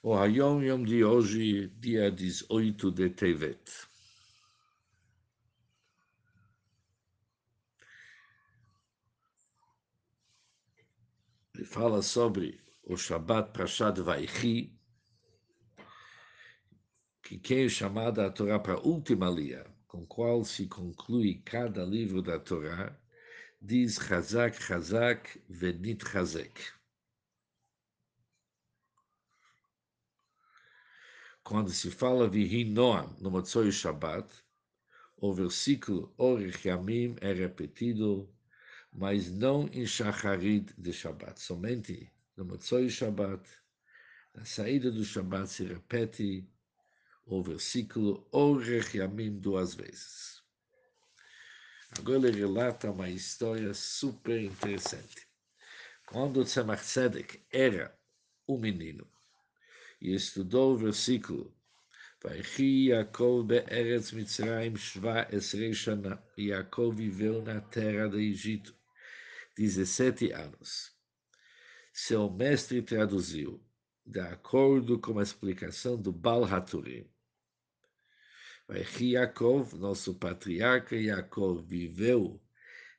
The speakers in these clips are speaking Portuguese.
O Hayom Yom de hoje, dia 18 de Tevet. Ele fala sobre o Shabbat Prashat Vaichi, que quem é chamada a Torá para a última linha, com qual se conclui cada livro da Torá, diz Chazak, Chazak, Venit Chazek. Quando se fala de Noam no Motzoi Shabbat, o versículo Orech Yamim é repetido, mas não em Shacharit de Shabbat, somente no Motzoi Shabbat. Na saída do Shabbat se repete o versículo Orech Yamim duas vezes. Agora ele relata uma história super interessante. Quando Tzemach Tzedek era um menino, e estudou o versículo. Vaichi Yaakov be'eretz Mitzrayim shva esrei shana. Yaakov viveu na terra do Egito 17 anos. Seu mestre traduziu, de acordo com a explicação do Bal Haturim. Vaichi Yaakov, nosso patriarca Yaakov, viveu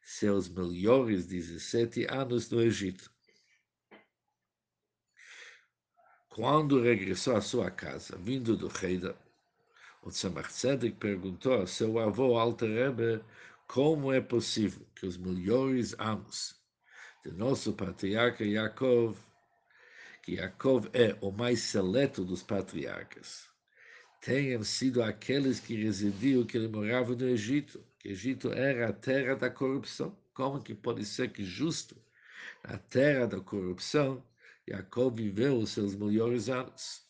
seus melhores 17 anos no Egito. Quando regressou à sua casa, vindo do Heida, o Tzemach Tzedek perguntou a seu avô Alter Rebbe como é possível que os melhores anos de nosso patriarca Yaakov, que Yaakov é o mais seleto dos patriarcas, tenham sido aqueles que residiam, que ele morava no Egito, que Egito era a terra da corrupção. Como que pode ser que justo na terra da corrupção Jacob viveu os seus melhores anos.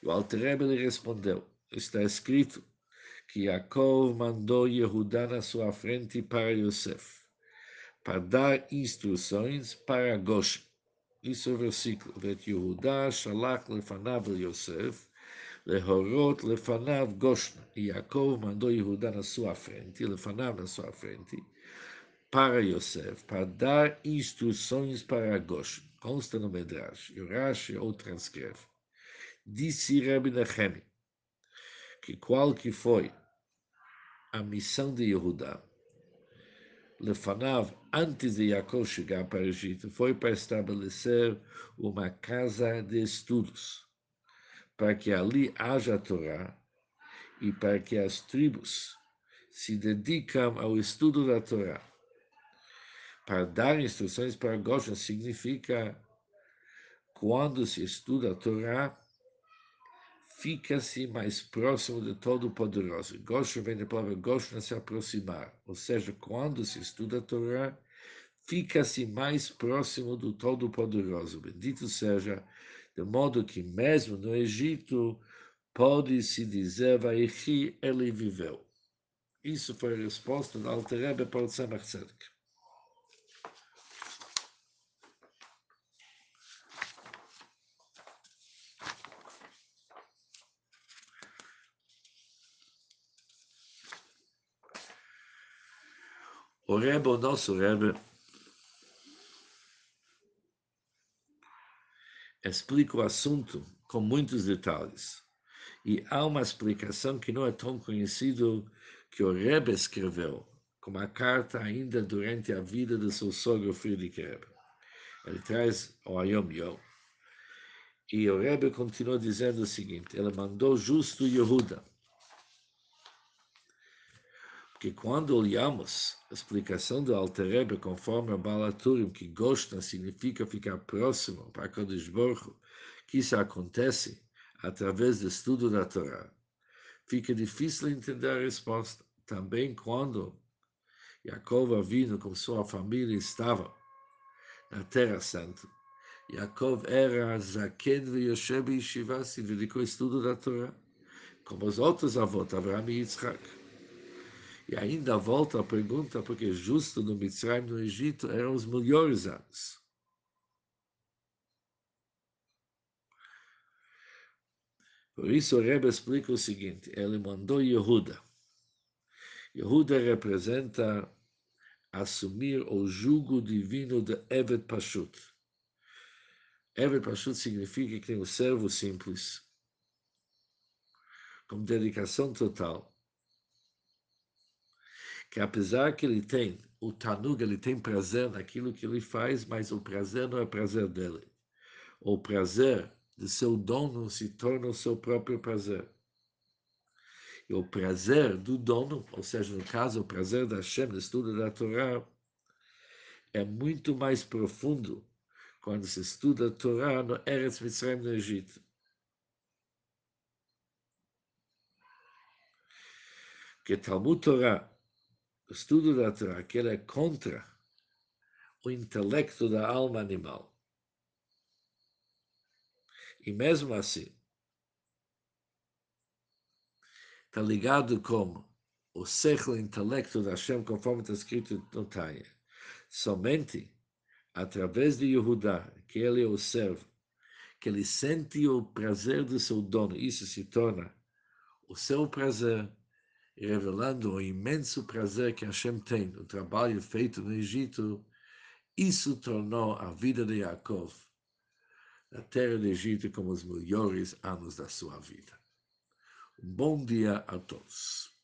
E o Alter lhe respondeu, está escrito que Jacob mandou Yehudá na sua frente para Yosef, para dar instruções para Goshen. Isso é o versículo. Vet Yehudá shalach lefanav Yosef, lefanav Goshen. E Jacob mandou Yehudá na sua frente, lefanav na sua frente, para Yosef, para dar instruções para Goshen consta no Medrash, e o Rashi ou transcreve. Disse Rabbi Nechemi que qual que foi a missão de Yehudá, Lefanav, antes de Jacob chegar para o Egito, foi para estabelecer uma casa de estudos, para que ali haja Torá e para que as tribos se dedicam ao estudo da Torá para dar instruções para Goshen significa quando se estuda a Torá, fica-se mais próximo de Todo-Poderoso. Goshen vem da palavra Goshen, se aproximar. Ou seja, quando se estuda a Torá, fica-se mais próximo do Todo-Poderoso. Bendito seja, de modo que mesmo no Egito pode-se dizer, Vaichi, ele viveu. Isso foi a resposta da Alterebe para o Tzemach Tzedek. O Rebbe, o nosso Rebbe, explica o assunto com muitos detalhes. E há uma explicação que não é tão conhecido que o Rebbe escreveu, como a carta ainda durante a vida do seu sogro Friedrich Rebbe. Ele traz o Ayom Yom. E o Rebbe continua dizendo o seguinte, ele mandou justo Yehuda, que quando olhamos a explicação do Alter Rebbe conforme a Balaturim, que gosta significa ficar próximo para Kodesh Baruch que isso acontece através do estudo da Torá, fica difícil entender a resposta. Também quando Jacob Avino com sua família estava na Terra Santa, Jacob era Zaken e Yoshe Yeshiva, se dedicou ao estudo da Torá, como os outros avós, Abraham e Yitzhak. E ainda volta a pergunta, porque justo no Mitzrayim, no Egito, eram os melhores anos. Por isso o Rebbe explica o seguinte, ele mandou Yehuda. Yehuda representa assumir o jugo divino de Evet Pashut. Eved Pashut significa que tem um servo simples, com dedicação total, que apesar que ele tem o Tanug, ele tem prazer naquilo que ele faz, mas o prazer não é prazer dele. O prazer de seu dono se torna o seu próprio prazer. E o prazer do dono, ou seja, no caso, o prazer da Hashem, no estudo da Torá, é muito mais profundo quando se estuda a Torá no Eretz Mitzrayim, no Egito. Que Talmud Torá, estudo da Torá, que ele é contra o intelecto da alma animal. E mesmo assim, está ligado com o século intelecto da Hashem, conforme está escrito no Tanya. Somente através de Yehudá, que ele é o servo, que ele sente o prazer do seu dono, isso se torna o seu prazer, revelando o imenso prazer que Hashem tem no trabalho feito no Egito, isso tornou a vida de Yaakov na terra do Egito como os melhores anos da sua vida. Um bom dia a todos.